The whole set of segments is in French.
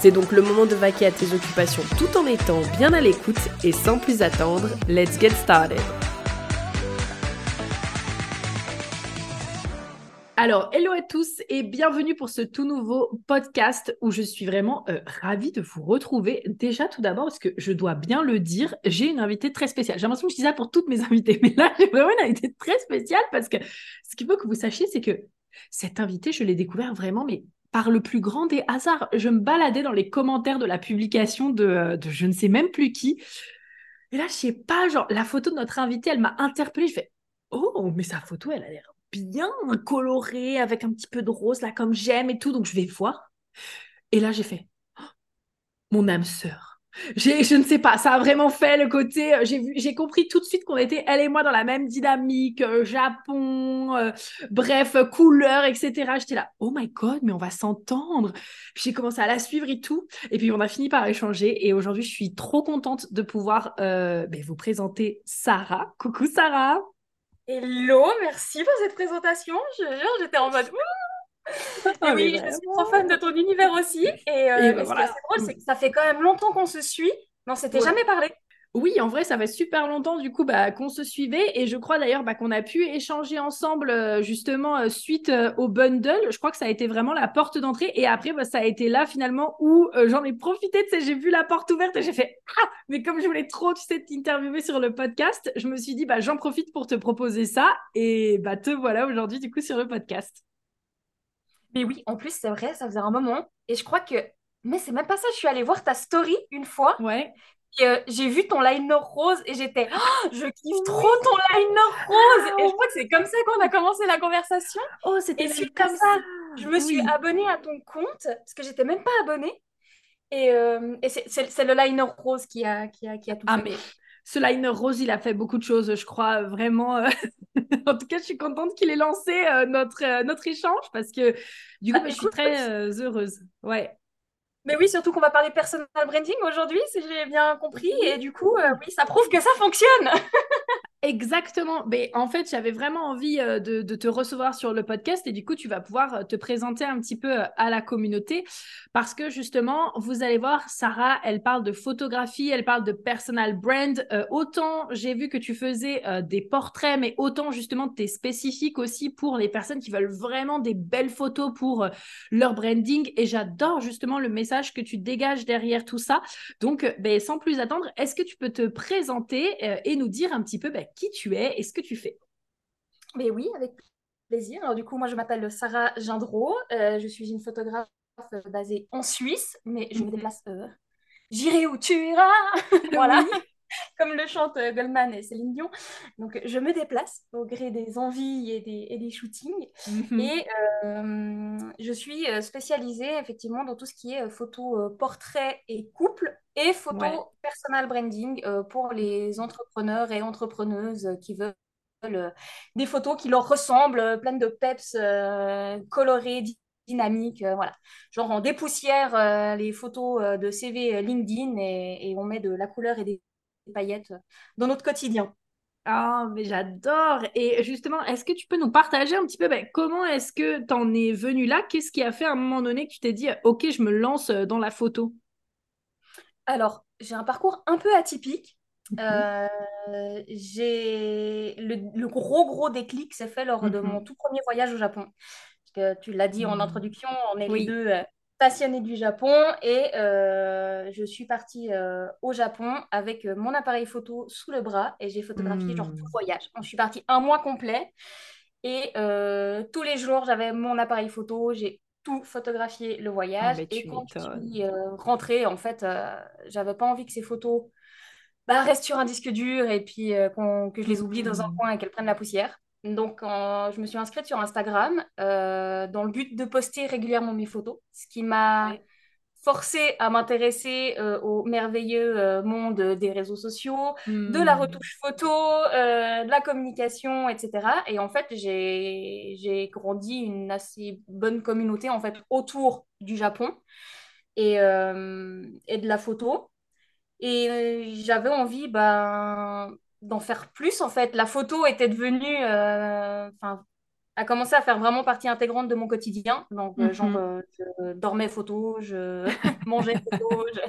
C'est donc le moment de vaquer à tes occupations tout en étant bien à l'écoute et sans plus attendre, let's get started. Alors, hello à tous et bienvenue pour ce tout nouveau podcast où je suis vraiment euh, ravie de vous retrouver. Déjà, tout d'abord, parce que je dois bien le dire, j'ai une invitée très spéciale. J'ai l'impression que je dis ça pour toutes mes invités, mais là, j'ai vraiment une invitée très spéciale parce que ce qu'il faut que vous sachiez, c'est que cette invitée, je l'ai découvert vraiment, mais par le plus grand des hasards. Je me baladais dans les commentaires de la publication de, euh, de je ne sais même plus qui. Et là, je sais pas, genre, la photo de notre invité, elle m'a interpellée. Je fais, oh, mais sa photo, elle a l'air bien colorée, avec un petit peu de rose, là, comme j'aime et tout. Donc, je vais voir. Et là, j'ai fait, oh, mon âme sœur je ne sais pas, ça a vraiment fait le côté. Euh, j'ai compris tout de suite qu'on était elle et moi dans la même dynamique, euh, Japon, euh, bref, couleur, etc. J'étais là, oh my god, mais on va s'entendre. J'ai commencé à la suivre et tout, et puis on a fini par échanger. Et aujourd'hui, je suis trop contente de pouvoir ben, vous présenter Sarah. Coucou Sarah. Hello, merci pour cette présentation. Je j'étais en mode. Ah, oui, je suis trop fan de ton univers aussi. Et, euh, bah, ce qui est assez drôle, c'est que ça fait quand même longtemps qu'on se suit, mais on s'était jamais parlé. Oui, en vrai, ça fait super longtemps du coup bah, qu'on se suivait et je crois d'ailleurs bah, qu'on a pu échanger ensemble euh, justement euh, suite au bundle. Je crois que ça a été vraiment la porte d'entrée et après bah, ça a été là finalement où j'en ai profité. Tu sais, j'ai vu la porte ouverte et j'ai fait ah mais comme je voulais trop tu sais t'interviewer sur le podcast, je me suis dit bah j'en profite pour te proposer ça et bah te voilà aujourd'hui du coup sur le podcast. Mais oui, en plus, c'est vrai, ça faisait un moment. Et je crois que. Mais c'est même pas ça, je suis allée voir ta story une fois. Ouais. Et euh, j'ai vu ton liner rose et j'étais. Oh, je kiffe trop ton liner rose Et je crois que c'est comme ça qu'on a commencé la conversation. Oh, c'était comme ça, je me suis abonnée à ton compte parce que j'étais même pas abonnée. Et, euh, et c'est le liner rose qui a, qui a, qui a tout ah, fait. Mais ce liner rose, il a fait beaucoup de choses, je crois, vraiment. Euh, en tout cas, je suis contente qu'il ait lancé euh, notre, euh, notre échange parce que du coup, ah, bah, je suis très heureuse. Ouais. Mais oui, surtout qu'on va parler personal branding aujourd'hui, si j'ai bien compris. Et du coup, oui, ça prouve que ça fonctionne. Exactement. Mais en fait, j'avais vraiment envie euh, de, te recevoir sur le podcast et du coup, tu vas pouvoir euh, te présenter un petit peu euh, à la communauté parce que justement, vous allez voir, Sarah, elle parle de photographie, elle parle de personal brand. autant j'ai vu que tu faisais des portraits, mais autant justement, tu es spécifique aussi pour les personnes qui veulent vraiment des belles photos pour leur branding. Et j'adore justement le message que tu dégages derrière tout ça. Donc, ben, sans plus attendre, est-ce que tu peux te présenter et nous dire un petit peu ben, qui tu es et ce que tu fais. Mais oui, avec plaisir. Alors du coup, moi je m'appelle Sarah Gendreau. Euh, je suis une photographe euh, basée en Suisse, mais je me mhm. déplace. Euh, J'irai où tu iras. voilà. Comme le chante Goldman et Céline Dion. Donc, je me déplace au gré des envies et des, et des shootings. Mhm. Et je suis spécialisée effectivement dans tout ce qui est photo portrait et couple et photo personal branding euh, pour les entrepreneurs et entrepreneuses qui veulent euh, des photos qui leur ressemblent, euh, pleines de peps, colorées, dynamiques. voilà. Genre on dépoussière les photos de CV LinkedIn et, on met de la couleur et des paillettes dans notre quotidien. Ah, mais j'adore. Et justement, est-ce que tu peux nous partager un petit peu ben, comment est-ce que tu en es venu là? Qu'est-ce qui a fait à un moment donné que tu t'es dit, OK, je me lance dans la photo? Alors, j'ai un parcours un peu atypique. Euh, j'ai le, gros gros déclic s'est fait lors de mhm. mon tout premier voyage au Japon. Parce que tu l'as dit en mhm. introduction, on est les deux euh, passionnés du Japon et euh, je suis partie au Japon avec mon appareil photo sous le bras et j'ai photographié genre tout le voyage. je suis partie un mois complet et tous les jours j'avais mon appareil photo, j'ai tout photographier le voyage. Ah, et quand je suis euh, rentrée, en fait, euh, j'avais pas envie que ces photos bah, restent sur un disque dur et puis euh, que je les oublie dans un mmh. coin et qu'elles prennent la poussière. Donc, je me suis inscrite sur Instagram dans le but de poster régulièrement mes photos, ce qui m'a forcé à m'intéresser au merveilleux monde des réseaux sociaux, de la Hmm. retouche photo, de la communication, etc. Et en fait, j'ai grandi une assez bonne communauté en fait autour du Japon et, euh, et de la photo. Et euh, j'avais envie ben, d'en faire plus, en fait. La photo était devenue, euh, enfin, a commencé à faire vraiment partie intégrante de mon quotidien. Donc, euh, genre, Mhm. euh, je dormais photo, je mangeais photo. je-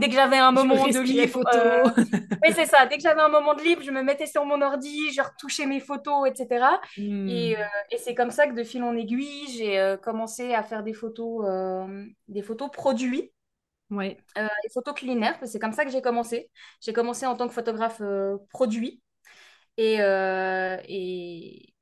Dès que j'avais un Je moment de libre, photo. euh, oui, c'est ça. Dès que j'avais un moment de libre, je me mettais sur mon ordi, je retouchais mes photos, etc. Et, euh, Hmm. et c'est comme ça que de fil en aiguille, j'ai euh, commencé à faire des photos, des photos produits Ouais. euh, culinaires, parce que c'est comme ça que j'ai commencé. J'ai commencé en tant que photographe euh, produit. Et, euh, et,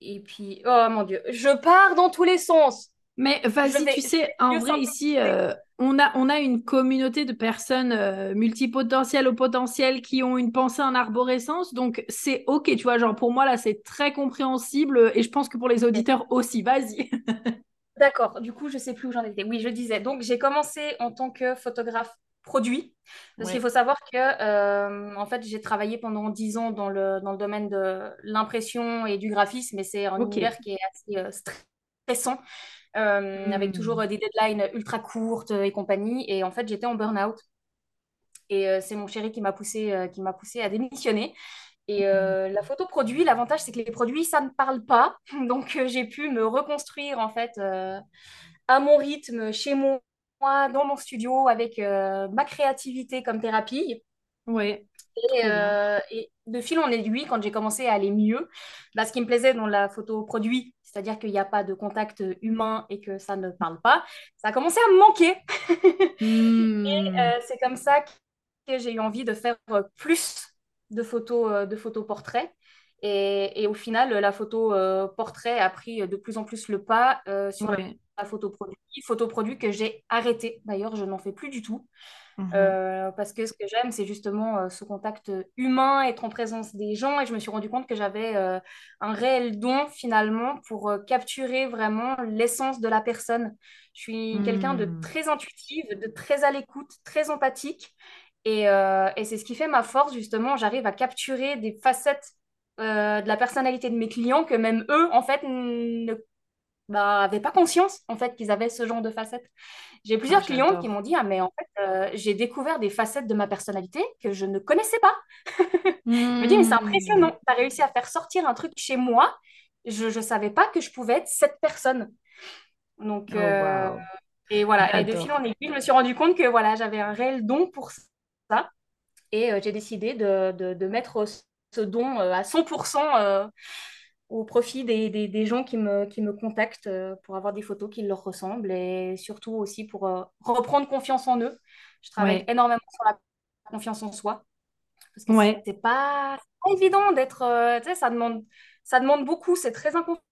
et puis, oh mon Dieu, je pars dans tous les sens. Mais vas-y, tu sais, en vrai, ici, euh, on a, on a une communauté de personnes euh, multipotentielles au potentiel qui ont une pensée en arborescence. Donc, c'est OK, tu vois. Genre, pour moi, là, c'est très compréhensible. Et je pense que pour les auditeurs aussi. Vas-y. D'accord, du coup, je sais plus où j'en étais. Oui, je disais. Donc, j'ai commencé en tant que photographe produit. Parce qu'il faut savoir que, euh, en fait, j'ai travaillé pendant 10 ans dans le, dans le domaine de l'impression et du graphisme, et c'est un OK. univers qui est assez euh, stressant. euh, avec toujours Hmm. euh, des deadlines ultra courtes et compagnie. Et en fait, j'étais en burn-out. Et c'est mon chéri qui m'a poussé, qui m'a poussé à démissionner. Et euh, la photo produit, l'avantage, c'est que les produits, ça ne parle pas. Donc, euh, j'ai pu me reconstruire, en fait, euh, à mon rythme, chez moi, dans mon studio, avec ma créativité comme thérapie. Ouais. Et, et de fil en aiguille, quand j'ai commencé à aller mieux, bah, ce qui me plaisait dans la photo produit, c'est-à-dire qu'il n'y a pas de contact humain et que ça ne parle pas, ça a commencé à me manquer. Hmm. Euh, c'est comme ça que j'ai eu envie de faire plus de photos, euh, de photos portraits. Et, et au final, la photo euh, portrait a pris de plus en plus le pas euh, sur la, Ouais. la photo produit. Photo produit que j'ai arrêté. D'ailleurs, je n'en fais plus du tout. Mhm. Euh, parce que ce que j'aime, c'est justement ce contact humain, être en présence des gens. Et je me suis rendu compte que j'avais un réel don finalement pour capturer vraiment l'essence de la personne. Je suis quelqu'un de Hmm. très intuitive, de très à l'écoute, très empathique. Et, euh, et c'est ce qui fait ma force, justement. J'arrive à capturer des facettes euh, de la personnalité de mes clients que même eux, en fait, ne bah, avaient pas conscience en fait qu'ils avaient ce genre de facettes. J'ai Ah, plusieurs clients qui m'ont dit, ah mais en fait, euh, j'ai découvert des facettes de ma personnalité que je ne connaissais pas. Je me dis, mais c'est Hmm. impressionnant, tu as réussi à faire sortir un truc chez moi. Je ne savais pas que je pouvais être cette personne. Donc, Oh, euh, et voilà, et de fil en aiguille, je me suis rendu compte que voilà, j'avais un réel don pour ça. Et euh, j'ai décidé de, de, de mettre ce don euh, à 100% euh, au profit des, des, des gens qui me, qui me contactent pour avoir des photos qui leur ressemblent et surtout aussi pour reprendre confiance en eux. Je travaille Ouais. énormément sur la confiance en soi parce que Ouais. c'est pas, évident d'être, tu sais, ça demande, ça demande beaucoup, c'est très inconfortable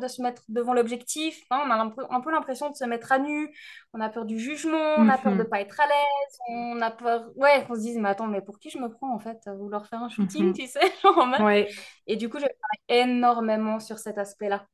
de se mettre devant l'objectif. hein. on a un peu, un peu l'impression de se mettre à nu, on a peur du jugement, on a peur de Mhm. pas être à l'aise, on a peur, ouais, qu'on se dise, mais attends, mais pour qui je me prends en fait, à vouloir faire un shooting, Mhm. tu sais, genre. Ouais. Et du coup, je travaille énormément sur cet aspect-là.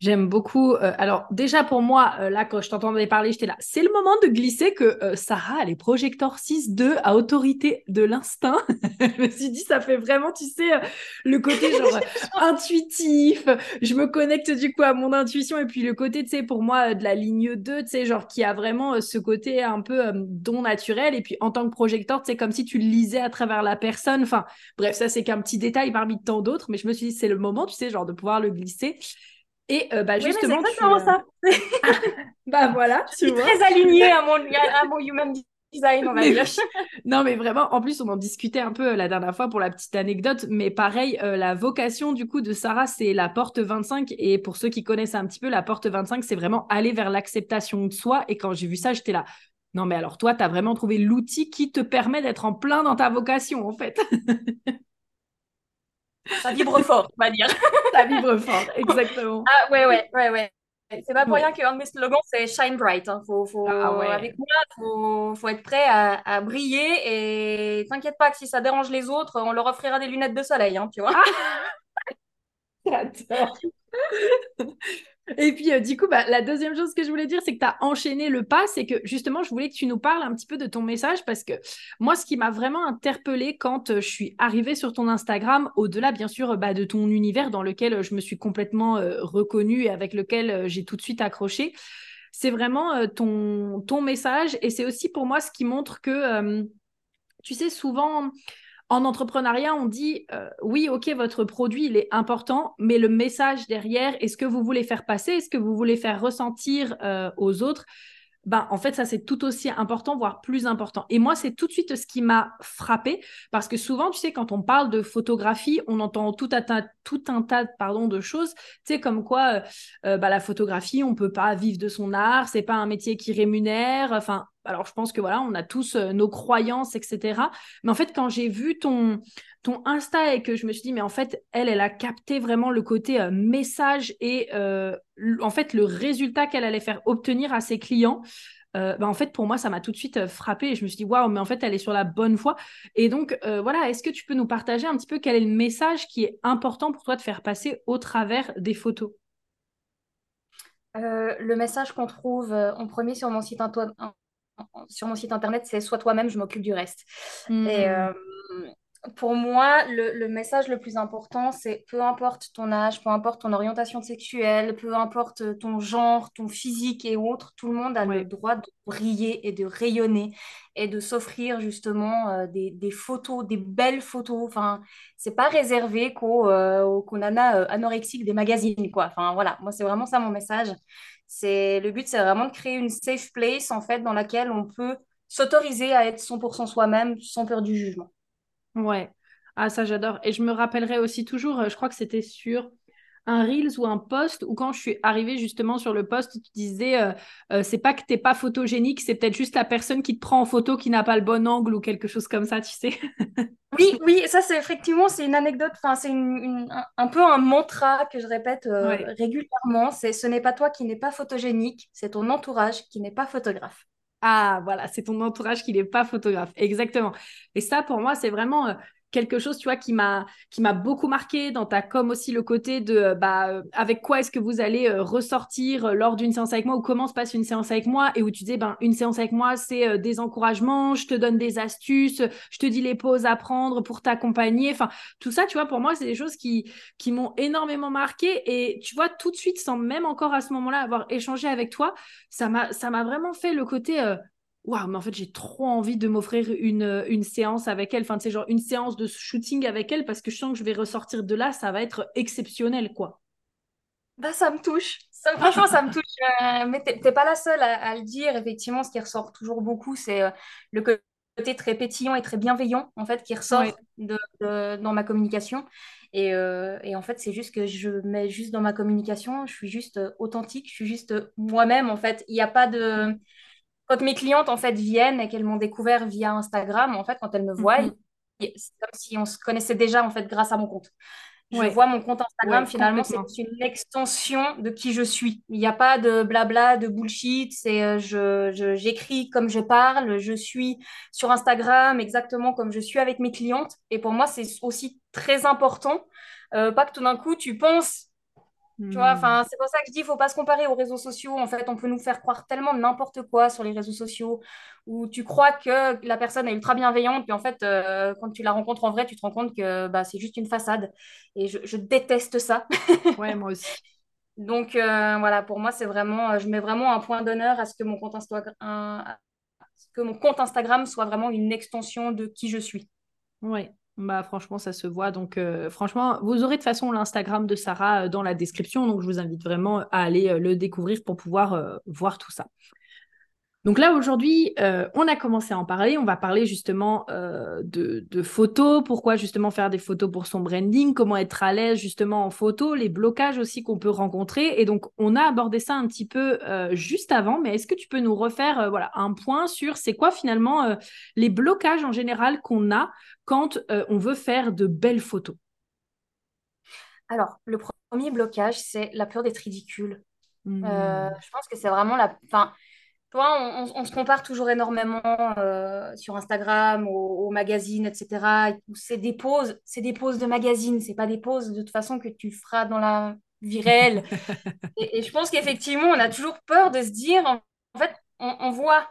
J'aime beaucoup. euh, alors, déjà pour moi, euh, là, quand je t'entendais parler, j'étais là. C'est le moment de glisser que euh, Sarah a les projecteurs 6.2 à autorité de l'instinct. je me suis dit, ça fait vraiment, tu sais, euh, le côté genre euh, intuitif. Je me connecte du coup à mon intuition. Et puis le côté, tu sais, pour moi, euh, de la ligne 2, tu sais, genre qui a vraiment ce côté un peu don naturel. Et puis en tant que projecteur, tu sais, comme si tu le lisais à travers la personne. Enfin, bref, ça, c'est qu'un petit détail parmi tant d'autres. Mais je me suis dit, c'est le moment, tu sais, genre de pouvoir le glisser. Et euh, bah, Oui, mais c'est justement, tu... euh, ça. Bah voilà, Je tu suis vois. très alignée à mon, à mon human design, on va Mais dire. oui. Non, mais vraiment, en plus, on en discutait un peu euh, la dernière fois pour la petite anecdote. Mais pareil, euh, la vocation du coup de Sarah, c'est la porte 25. Et pour ceux qui connaissent un petit peu, la porte 25, c'est vraiment aller vers l'acceptation de soi. Et quand j'ai vu ça, j'étais là. Non, mais alors toi, tu as vraiment trouvé l'outil qui te permet d'être en plein dans ta vocation, en fait. Ça vibre fort, on va dire. Ça vibre fort, exactement. Ah ouais, ouais, ouais, ouais. C'est pas pour rien qu'un de mes slogans, c'est Shine Bright. hein. Faut, Ah faut, ouais. avec moi, faut, faut être prêt à, à briller. Et t'inquiète pas que si ça dérange les autres, on leur offrira des lunettes de soleil, hein, tu vois. Ah, j'adore. Et puis, euh, du coup, bah, la deuxième chose que je voulais dire, c'est que tu as enchaîné le pas. C'est que justement, je voulais que tu nous parles un petit peu de ton message parce que moi, ce qui m'a vraiment interpellée quand euh, je suis arrivée sur ton Instagram, au-delà, bien sûr, bah, de ton univers dans lequel euh, je me suis complètement reconnue et avec lequel j'ai tout de suite accroché, c'est vraiment ton, ton message. Et c'est aussi pour moi ce qui montre que, tu sais, souvent en entrepreneuriat, on dit euh, oui, ok, votre produit, il est important, mais le message derrière, est-ce que vous voulez faire passer, est-ce que vous voulez faire ressentir euh, aux autres ben, en fait, ça, c'est tout aussi important, voire plus important. Et moi, c'est tout de suite ce qui m'a frappé, parce que souvent, tu sais, quand on parle de photographie, on entend tout un tas, tout un tas pardon, de choses, tu sais, comme quoi euh, bah, la photographie, on peut pas vivre de son art, c'est pas un métier qui rémunère, enfin, alors je pense que voilà, on a tous euh, nos croyances, etc. Mais en fait, quand j'ai vu ton, Insta et que je me suis dit, mais en fait, elle, elle a capté vraiment le côté euh, message et euh, en fait, le résultat qu'elle allait faire obtenir à ses clients. bah, en fait, pour moi, ça m'a tout de suite frappé et je me suis dit, waouh, mais en fait, elle est sur la bonne voie. Et donc, voilà, est-ce que tu peux nous partager un petit peu quel est le message qui est important pour toi de faire passer au travers des photos? Le message qu'on trouve en premier sur mon site sur mon site internet, c'est Sois toi-même, je m'occupe du reste. Et hmm. euh, pour moi, le, message le plus important, c'est peu importe ton âge, peu importe ton orientation sexuelle, peu importe ton genre, ton physique et autres, tout le monde a le droit de briller et de rayonner et de s'offrir justement euh, des, photos, des belles photos. Enfin, c'est pas réservé qu'aux euh, nanas anorexiques des magazines, quoi. Enfin, voilà, moi, c'est vraiment ça mon message. C'est le but, c'est vraiment de créer une safe place en fait dans laquelle on peut s'autoriser à être 100% soi-même sans peur du jugement. Ouais. Ah ça j'adore et je me rappellerai aussi toujours, euh, je crois que c'était sur un Reels ou un post où quand je suis arrivée justement sur le post, tu disais euh, euh, c'est pas que t'es pas photogénique, c'est peut-être juste la personne qui te prend en photo qui n'a pas le bon angle ou quelque chose comme ça, tu sais. oui, oui, ça c'est effectivement c'est une anecdote, enfin c'est un, peu un mantra que je répète euh, régulièrement. C'est ce n'est pas toi qui n'est pas photogénique, c'est ton entourage qui n'est pas photographe. Ah voilà, c'est ton entourage qui n'est pas photographe, exactement. Et ça pour moi c'est vraiment quelque chose, tu vois, qui m'a beaucoup marqué dans ta com aussi le côté de euh, bah euh, avec quoi est-ce que vous allez euh, ressortir lors d'une séance avec moi ou comment se passe une séance avec moi et où tu disais ben une séance avec moi c'est des encouragements, je te donne des astuces, je te dis les pauses à prendre pour t'accompagner, enfin tout ça, tu vois, pour moi c'est des choses qui qui m'ont énormément marqué et tu vois tout de suite sans même encore à ce moment-là avoir échangé avec toi, ça m'a ça m'a vraiment fait le côté waouh, mais en fait, j'ai trop envie de m'offrir une, euh, une séance avec elle, enfin, tu sais, genre une séance de shooting avec elle parce que je sens que je vais ressortir de là, ça va être exceptionnel, quoi. Bah, ça me touche. franchement, ça me touche. Euh, mais t'es pas la seule à, le dire. Effectivement, ce qui ressort toujours beaucoup, c'est euh, le côté très pétillant et très bienveillant, en fait, qui ressort de, dans ma communication. Et, et en fait, c'est juste que je mets juste dans ma communication, je suis juste authentique, je suis juste moi-même, en fait. Il n'y a pas de quand mes clientes en fait viennent et qu'elles m'ont découvert via Instagram, en fait, quand elles me voient, mhm. c'est comme si on se connaissait déjà en fait grâce à mon compte. Je vois mon compte Instagram, finalement, c'est une extension de qui je suis. Il n'y a pas de blabla, de bullshit. C'est euh, je, j'écris comme je parle. Je suis sur Instagram exactement comme je suis avec mes clientes. Et pour moi, c'est aussi très important. Euh, pas que tout d'un coup, tu penses tu vois, enfin, hmm. c'est pour ça que je dis, il faut pas se comparer aux réseaux sociaux. En fait, on peut nous faire croire tellement n'importe quoi sur les réseaux sociaux où tu crois que la personne est ultra bienveillante, puis en fait, euh, quand tu la rencontres en vrai, tu te rends compte que bah, c'est juste une façade. Et je, déteste ça. Ouais, moi aussi. Donc euh, voilà, pour moi, c'est vraiment, je mets vraiment un point d'honneur à ce que mon compte Instagram, que mon compte Instagram soit vraiment une extension de qui je suis. Ouais. Bah franchement, ça se voit. Donc euh, franchement, vous aurez de toute façon l'Instagram de Sarah euh, dans la description. Donc je vous invite vraiment à aller euh, le découvrir pour pouvoir voir tout ça. Donc là, aujourd'hui, euh, on a commencé à en parler. On va parler justement euh, de, photos, pourquoi justement faire des photos pour son branding, comment être à l'aise justement en photo, les blocages aussi qu'on peut rencontrer. Et donc, on a abordé ça un petit peu euh, juste avant, mais est-ce que tu peux nous refaire voilà, un point sur c'est quoi finalement les blocages en général qu'on a quand on veut faire de belles photos? Alors, le premier blocage, c'est la peur d'être ridicule. Mmh. je pense que c'est vraiment la... Enfin, toi, on, se compare toujours énormément euh, sur Instagram, aux, magazines, etc. C'est des poses, c'est des poses de magazines, c'est pas des poses de toute façon que tu feras dans la vie réelle. et, je pense qu'effectivement, on a toujours peur de se dire, en, fait, on, voit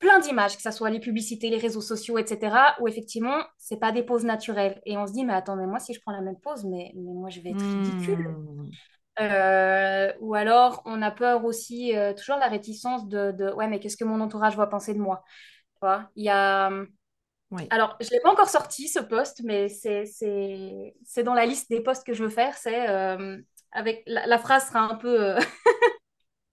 plein d'images, que ce soit les publicités, les réseaux sociaux, etc., où effectivement, c'est pas des poses naturelles. Et on se dit, mais attends, mais moi, si je prends la même pose, mais, mais moi, je vais être ridicule. Hmm. Euh, ou alors, on a peur aussi, euh, toujours la réticence de, de ouais, mais qu'est-ce que mon entourage va penser de moi Il y a. Alors, je ne l'ai pas encore sorti, ce post, mais c'est dans la liste des posts que je veux faire. C'est euh, avec la, phrase sera un peu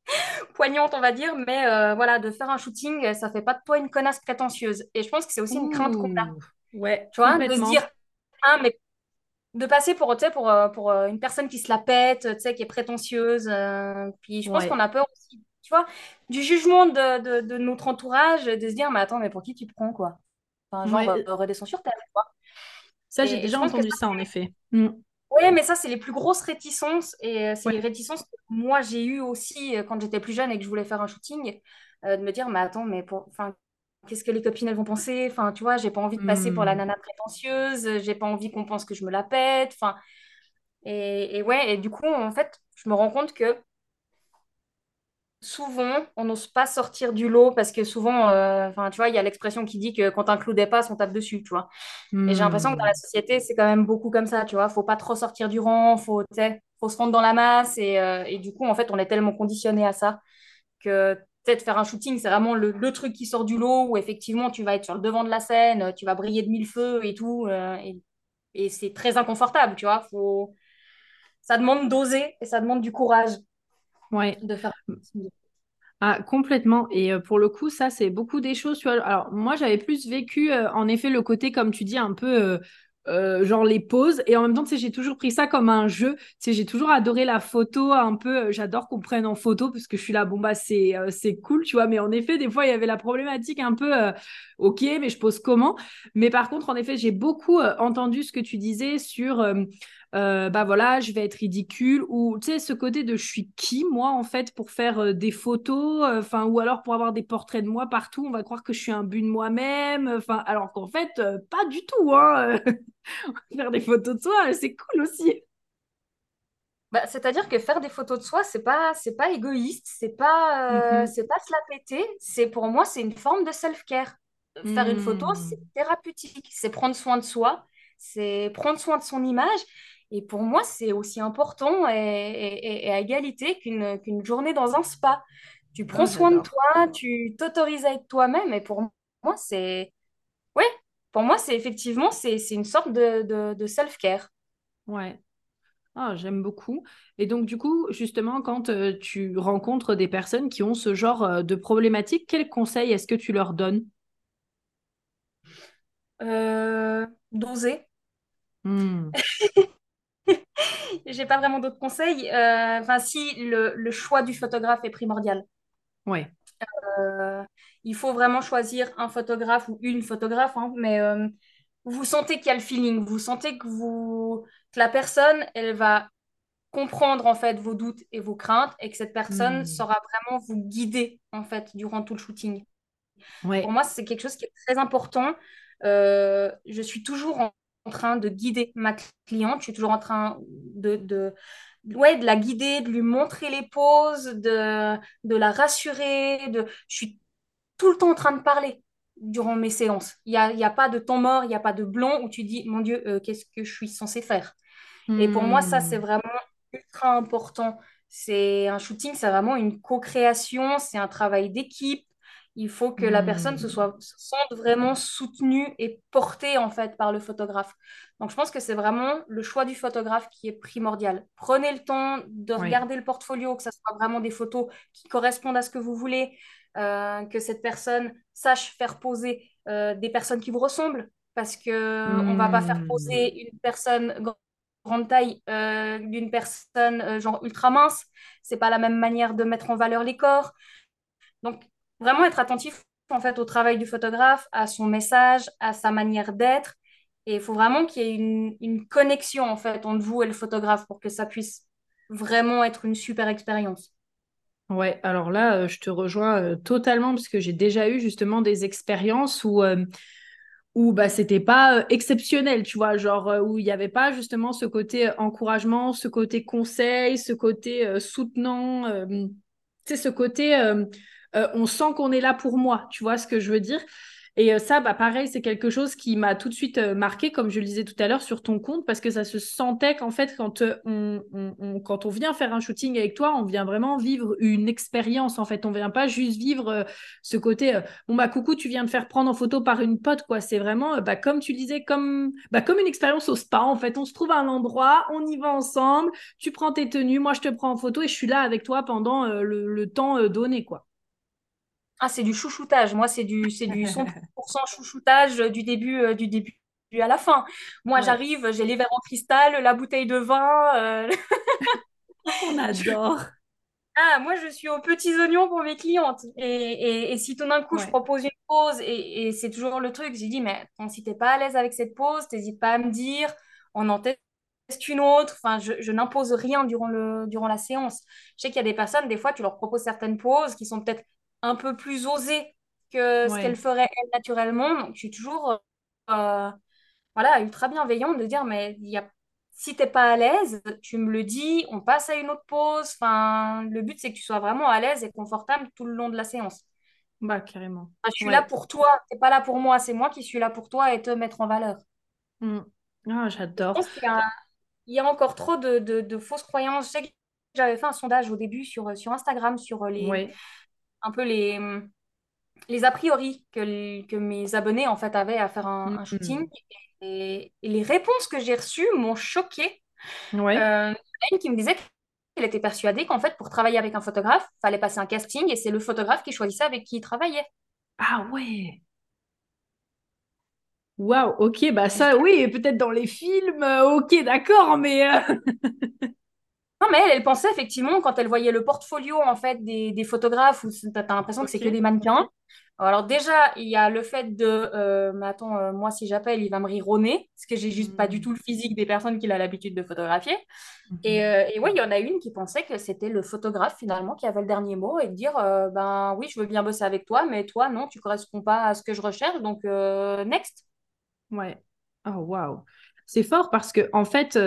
poignante, on va dire, mais voilà, de faire un shooting, ça fait pas de toi une connasse prétentieuse. Et je pense que c'est aussi une crainte qu'on a. Ouais, tu vois, de se dire, ah, mais de passer pour, pour, euh, pour euh, une personne qui se la pète, qui est prétentieuse. Euh, puis je pense qu'on a peur aussi, tu vois, du jugement de, de, notre entourage, de se dire, mais attends, mais pour qui tu te prends, quoi? Enfin, genre, redescends sur terre, quoi. Ça, j'ai déjà entendu ça, en effet. Mm. Oui, mais ça, c'est les plus grosses réticences. Et c'est les réticences que moi, j'ai eues aussi quand j'étais plus jeune et que je voulais faire un shooting. de me dire, mais attends, mais pour... enfin, qu'est-ce que les copines elles vont penser? Enfin, tu vois, j'ai pas envie de passer pour la hmm. nana prétentieuse, j'ai pas envie qu'on pense que je me la pète. Enfin, et, et, ouais, et du coup, en fait, je me rends compte que souvent, on n'ose pas sortir du lot parce que souvent, euh, enfin, tu vois, il y a l'expression qui dit que quand un clou dépasse, on tape dessus, tu vois. Et j'ai l'impression que dans la hmm. société, c'est quand même beaucoup comme ça, tu vois. Faut pas trop sortir du rang, faut, faut se rendre dans la masse. Et, euh, et du coup, en fait, on est tellement conditionné à ça que peut-être faire un shooting, c'est vraiment le, truc qui sort du lot où effectivement tu vas être sur le devant de la scène, tu vas briller de mille feux et tout. Euh, et, c'est très inconfortable, tu vois. Faut... Ça demande d'oser et ça demande du courage ouais. de faire. Ah, complètement. Et euh, pour le coup, ça, c'est beaucoup des choses. Tu vois. Alors, moi, j'avais plus vécu, euh, en effet, le côté, comme tu dis, un peu euh, genre les poses. Et en même temps tu sais j'ai toujours pris ça comme un jeu. Tu sais j'ai toujours adoré la photo un peu. Euh, j'adore qu'on prenne en photo parce que je suis là bon bah c'est euh, c'est cool tu vois. Mais en effet des fois il y avait la problématique un peu ok mais je pose comment? Mais par contre en effet j'ai beaucoup entendu ce que tu disais sur euh, bah voilà, je vais être ridicule, ou tu sais, ce côté de je suis qui, moi, en fait, pour faire euh, des photos, euh, enfin, ou alors pour avoir des portraits de moi partout, on va croire que je suis un but de moi-même, enfin, alors qu'en fait, pas du tout, hein. faire des photos de soi, c'est cool aussi. Bah, c'est-à-dire que faire des photos de soi, c'est pas, c'est pas égoïste, c'est pas, mm-hmm. c'est pas se la péter, c'est pour moi, c'est une forme de self-care. Faire une photo, c'est mm. thérapeutique, c'est prendre soin de soi, c'est prendre soin de son image. Et pour moi, c'est aussi important et, à égalité qu'une journée dans un spa. Tu prends soin de toi, tu t'autorises à être toi-même. Et pour moi, c'est... Ouais, pour moi, c'est effectivement, c'est une sorte de, de, self-care. Ouais. Ah, j'aime beaucoup. Et donc, du coup, justement, quand euh, tu rencontres des personnes qui ont ce genre euh, de problématique, quels conseils est-ce que tu leur donnes? Euh, D'oser. Hmm. J'ai pas vraiment d'autres conseils. Euh, enfin, si le, choix du photographe est primordial. Oui. Euh, il faut vraiment choisir un photographe ou une photographe, hein, mais euh, vous sentez qu'il y a le feeling, vous sentez que, vous, que la personne, elle va comprendre en fait vos doutes et vos craintes et que cette personne hmm. saura vraiment vous guider en fait durant tout le shooting. Ouais. Pour moi, c'est quelque chose qui est très important. je suis toujours en en train de guider ma cliente, je suis toujours en train de, de, ouais, de la guider, de lui montrer les poses, de, de la rassurer. De... Je suis tout le temps en train de parler durant mes séances. Il n'y a, y a pas de temps mort, il n'y a pas de blanc où tu dis, mon Dieu, euh, qu'est-ce que je suis censée faire? Et pour moi, ça, c'est hmm. vraiment ultra important. C'est un shooting, c'est vraiment une co-création, c'est un travail d'équipe. Il faut que la personne se, hmm. soit, sente vraiment soutenue et portée en fait par le photographe. Donc je pense que c'est vraiment le choix du photographe qui est primordial. Prenez le temps de regarder le portfolio, que ce soit vraiment des photos qui correspondent à ce que vous voulez, euh, que cette personne sache faire poser euh, des personnes qui vous ressemblent, parce que on va pas faire hmm. poser une personne grande taille euh, d'une personne genre ultra mince. C'est pas la même manière de mettre en valeur les corps. Donc vraiment être attentif en fait au travail du photographe, à son message, à sa manière d'être. Et il faut vraiment qu'il y ait une, connexion en fait entre vous et le photographe pour que ça puisse vraiment être une super expérience. Ouais, alors là, euh, je te rejoins euh, totalement parce que j'ai déjà eu justement des expériences où, euh, où bah c'était pas euh, exceptionnel, tu vois, genre où il n'y avait pas justement ce côté encouragement, ce côté conseil, ce côté soutenant, tu ce côté on sent qu'on est là pour moi, tu vois ce que je veux dire? Et euh, ça, bah, pareil, c'est quelque chose qui m'a tout de suite euh, marqué, comme je le disais tout à l'heure, sur ton compte, parce que ça se sentait qu'en fait, quand, euh, on, vient faire un shooting avec toi, on vient vraiment vivre une expérience. En fait, on vient pas juste vivre ce côté, bon, bah, coucou, tu viens de faire prendre en photo par une pote, quoi. C'est vraiment, bah, comme tu disais, comme, bah, comme une expérience au spa. En fait, on se trouve à un endroit, on y va ensemble, tu prends tes tenues, moi, je te prends en photo et je suis là avec toi pendant le temps donné, quoi. Ah, c'est du chouchoutage. Moi, c'est du, c'est du 100% chouchoutage du début, euh, du début à la fin. Moi, j'arrive, j'ai les verres en cristal, la bouteille de vin. Euh, On adore. Ah, moi, je suis aux petits oignons pour mes clientes. Et, et, si tout d'un coup, je propose une pause, et, et c'est toujours le truc, j'ai dit, mais si tu n'es pas à l'aise avec cette pause, n'hésite pas à me dire, on en teste une autre. Enfin, je, je n'impose rien durant, le, durant la séance. Je sais qu'il y a des personnes, des fois, tu leur proposes certaines pauses qui sont peut-être un peu plus osée que ce qu'elle ferait elle naturellement. Donc, je suis toujours euh, voilà, ultra bienveillante de dire, mais il y a... si t'es pas à l'aise, tu me le dis, on passe à une autre pause. Enfin, le but, c'est que tu sois vraiment à l'aise et confortable tout le long de la séance. Bah, carrément. je suis là pour toi, t'es pas là pour moi, c'est moi qui suis là pour toi et te mettre en valeur. Mmh. Ah, j'adore. Il y, a encore trop de, de, fausses croyances. Je sais que j'avais fait un sondage au début sur, sur Instagram sur les, un peu les, les a priori que, que mes abonnés en fait avaient à faire un, mm-hmm. shooting. Et, les réponses que j'ai reçues m'ont choquée. Ouais. Euh, une qui me disait qu'elle était persuadée qu'en fait, pour travailler avec un photographe, il fallait passer un casting et c'est le photographe qui choisissait avec qui il travaillait. Ah ouais Waouh, ok, bah ça, oui, peut-être dans les films, euh, ok, d'accord, mais... Euh, Non, mais elle, pensait effectivement, quand elle voyait le portfolio en fait des, photographes, où tu as l'impression que c'est que des mannequins. Alors déjà, il y a le fait de, euh, mais attends, euh, moi si j'appelle, il va me rironner, parce que j'ai juste pas du hmm. tout le physique des personnes qu'il a l'habitude de photographier. Mhm. Et, euh, et oui, il y en a une qui pensait que c'était le photographe finalement qui avait le dernier mot et de dire, ben oui, je veux bien bosser avec toi, mais toi, non, tu corresponds pas à ce que je recherche, donc next. Ouais. Oh, waouh. C'est fort parce que, en fait,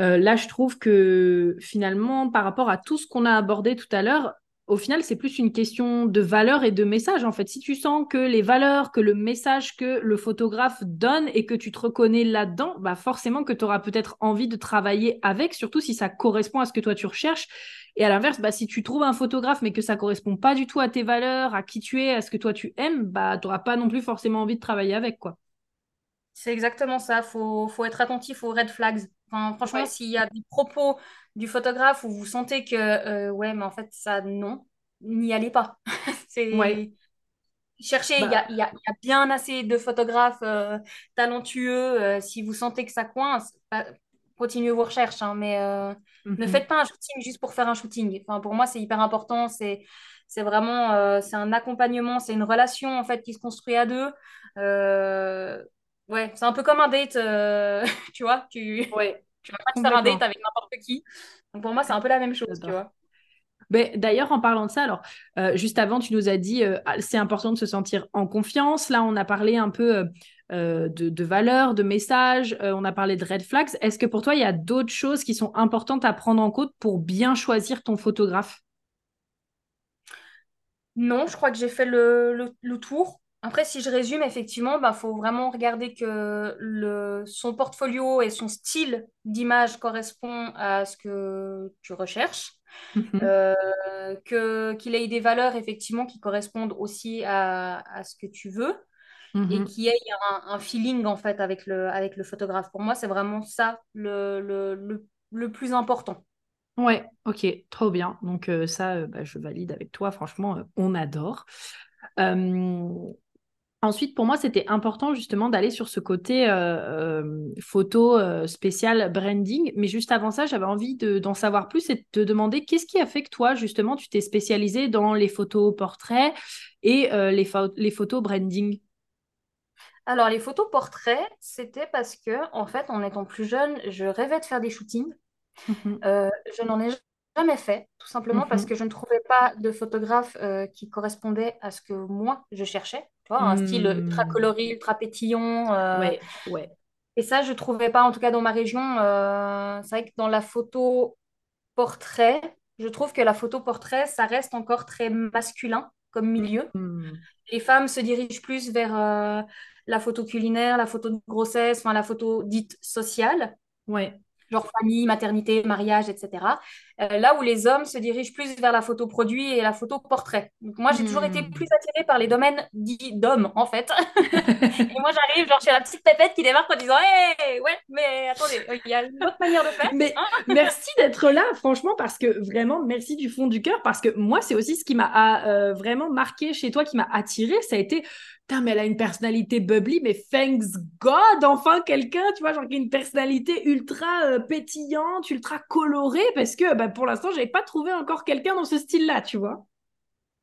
euh, là, je trouve que finalement, par rapport à tout ce qu'on a abordé tout à l'heure, au final, c'est plus une question de valeur et de message. En fait, si tu sens que les valeurs, que le message que le photographe donne et que tu te reconnais là-dedans, bah forcément que tu auras peut-être envie de travailler avec, surtout si ça correspond à ce que toi tu recherches. Et à l'inverse, bah, si tu trouves un photographe mais que ça correspond pas du tout à tes valeurs, à qui tu es, à ce que toi tu aimes, bah, tu n'auras pas non plus forcément envie de travailler avec. quoi. C'est exactement ça. Faut, faut, être attentif aux red flags. Franchement, s'il y a des propos du photographe où vous sentez que, euh, ouais, mais en fait, ça, non, n'y allez pas. c'est... Cherchez, il y, a, bah y, a, bien assez de photographes euh, talentueux. Euh, si vous sentez que ça coince, bah, continuez vos recherches, hein, mais ne mhm. faites pas un shooting juste pour faire un shooting. Enfin, pour moi, c'est hyper important. C'est, c'est vraiment c'est un accompagnement, c'est une relation en fait qui se construit à deux. Ouais, c'est un peu comme un date, euh, tu vois, tu, ouais, tu vas pas te faire un date avec n'importe qui. Donc pour moi, c'est un peu la même chose, tu vois. D'ailleurs, en parlant de ça, alors, euh, juste avant, tu nous as dit euh, ah, c'est important de se sentir en confiance. Là, on a parlé un peu de, de valeurs, de messages, on a parlé de red flags. Est-ce que pour toi, il y a d'autres choses qui sont importantes à prendre en compte pour bien choisir ton photographe? Non, je crois que j'ai fait le, le, le tour. Après, si je résume, effectivement, il bah, faut vraiment regarder que le, son portfolio et son style d'image correspond à ce que tu recherches. Mhm. Euh, que, qu'il ait des valeurs, effectivement, qui correspondent aussi à, à ce que tu veux. Et mhm. qu'il ait un, feeling, en fait, avec le, avec le photographe. Pour moi, c'est vraiment ça le, le, le, plus important. Ouais, ok, trop bien. Donc euh, ça, euh, bah, je valide avec toi. Franchement, on adore. Ensuite, pour moi, c'était important justement d'aller sur ce côté euh, euh, photo euh, spécial branding. Mais juste avant ça, j'avais envie d'en savoir plus et de te demander qu'est-ce qui a fait que toi, justement, tu t'es spécialisé dans les photos portraits et les, les, photos branding? Alors, les photos portraits, c'était parce que, en fait, en étant plus jeune, je rêvais de faire des shootings. Mmh je n'en ai jamais fait, tout simplement parce mmh que je ne trouvais pas de photographe qui correspondait à ce que moi, je cherchais. Tu vois, un style Hmm. ultra coloré, ultra pétillant. euh, Ouais, ouais. et ça, je trouvais pas, en tout cas dans ma région. euh, c'est vrai que dans la photo portrait, je trouve que la photo portrait, ça reste encore très masculin comme milieu. Hmm. Les femmes se dirigent plus vers euh, la photo culinaire, la photo de grossesse, enfin la photo dite sociale Ouais. Genre famille, maternité, mariage, etc. Euh, là où les hommes se dirigent plus vers la photo produit et la photo portrait. Donc moi, j'ai toujours été Hmm. plus attirée par les domaines dits d'hommes, en fait. Et moi, j'arrive, genre, chez la petite pépette qui démarque en disant Hé, ouais, mais attendez, euh, il y a une autre manière de faire. Mais hein. merci d'être là, franchement, parce que vraiment, merci du fond du cœur, parce que moi, c'est aussi ce qui m'a euh, vraiment marqué chez toi, qui m'a attiré, ça a été, putain, mais elle a une personnalité bubbly, mais thanks God, enfin quelqu'un, tu vois, genre qui a une personnalité ultra euh, pétillante, ultra colorée, parce que bah, pour l'instant, j'avais pas trouvé encore quelqu'un dans ce style-là, tu vois.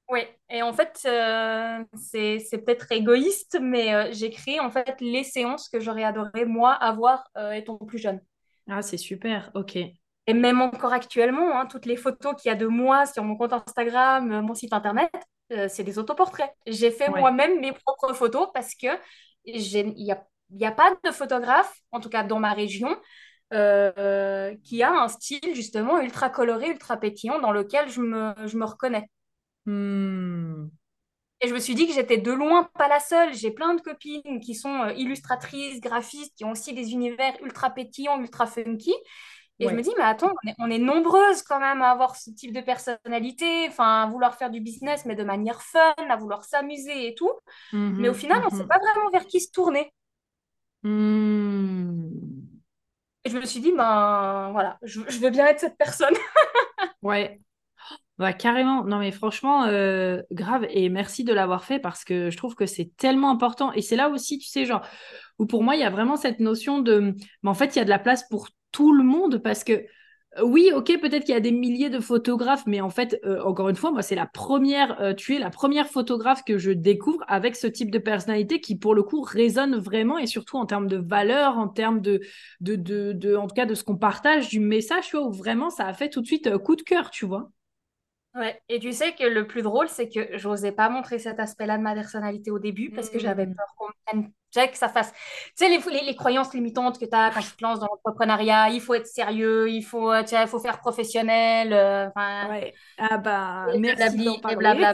Oui, et en fait, euh, c'est, c'est peut-être égoïste, mais euh, j'ai créé en fait les séances que j'aurais adoré, moi, avoir euh, étant plus jeune. Ah, c'est super, ok. Et même encore actuellement, hein, toutes les photos qu'il y a de moi sur mon compte Instagram, mon site internet, euh, c'est des autoportraits. J'ai fait Ouais. moi-même mes propres photos parce que il n'y a, y a pas de photographe, en tout cas dans ma région, euh, euh, qui a un style justement ultra coloré, ultra pétillant dans lequel je me, je me reconnais. Hmm. Et je me suis dit que j'étais de loin pas la seule. J'ai plein de copines qui sont euh, illustratrices, graphistes, qui ont aussi des univers ultra pétillants, ultra funky. Et je me dis, mais attends, on est, on est nombreuses quand même à avoir ce type de personnalité, enfin, à vouloir faire du business, mais de manière fun, à vouloir s'amuser et tout. Mais au final, on ne sait mhm. pas vraiment vers qui se tourner. Hmm. Et je me suis dit, ben voilà, je, je veux bien être cette personne. Ouais. Bah, carrément, non mais franchement, euh, grave, et merci de l'avoir fait parce que je trouve que c'est tellement important. Et c'est là aussi, tu sais, genre, où pour moi, il y a vraiment cette notion de, mais en fait, il y a de la place pour tout le monde parce que, euh, oui, ok, peut-être qu'il y a des milliers de photographes, mais en fait, euh, encore une fois, moi, c'est la première, euh, tu es la première photographe que je découvre avec ce type de personnalité qui, pour le coup, résonne vraiment et surtout en termes de valeur, en termes de, de, de, de- en tout cas, de ce qu'on partage, du message, tu vois, où vraiment ça a fait tout de suite euh, coup de cœur, tu vois. Ouais. Et tu sais que le plus drôle, c'est que j'osais pas montrer cet aspect-là de ma personnalité au début parce que j'avais Hmm. peur qu'on me prenne, sais, que ça fasse. Tu sais, les, les, les croyances limitantes que tu as quand tu te lances dans l'entrepreneuriat, il faut être sérieux, il faut, tu sais, il faut faire professionnel, euh, enfin, Ouais. Ah bah, merci et parler.